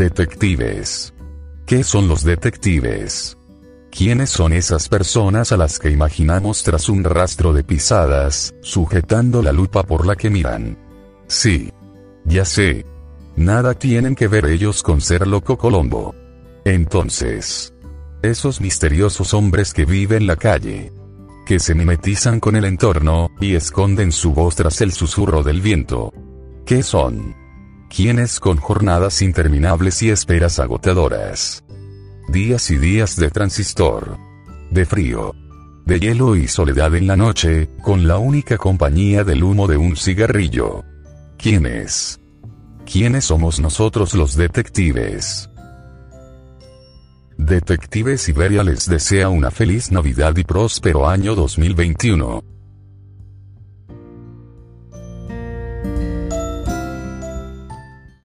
Detectives. ¿Qué son los detectives? ¿Quiénes son esas personas a las que imaginamos tras un rastro de pisadas, sujetando la lupa por la que miran? Sí. Ya sé. Nada tienen que ver ellos con ser loco Colombo. Entonces. Esos misteriosos hombres que viven la calle. Que se mimetizan con el entorno, y esconden su voz tras el susurro del viento. ¿Qué son? ¿Quiénes con jornadas interminables y esperas agotadoras? Días y días de transistor. De frío. De hielo y soledad en la noche, con la única compañía del humo de un cigarrillo. ¿Quiénes? ¿Quiénes somos nosotros los detectives? Detective Siberia les desea una feliz Navidad y próspero año 2021.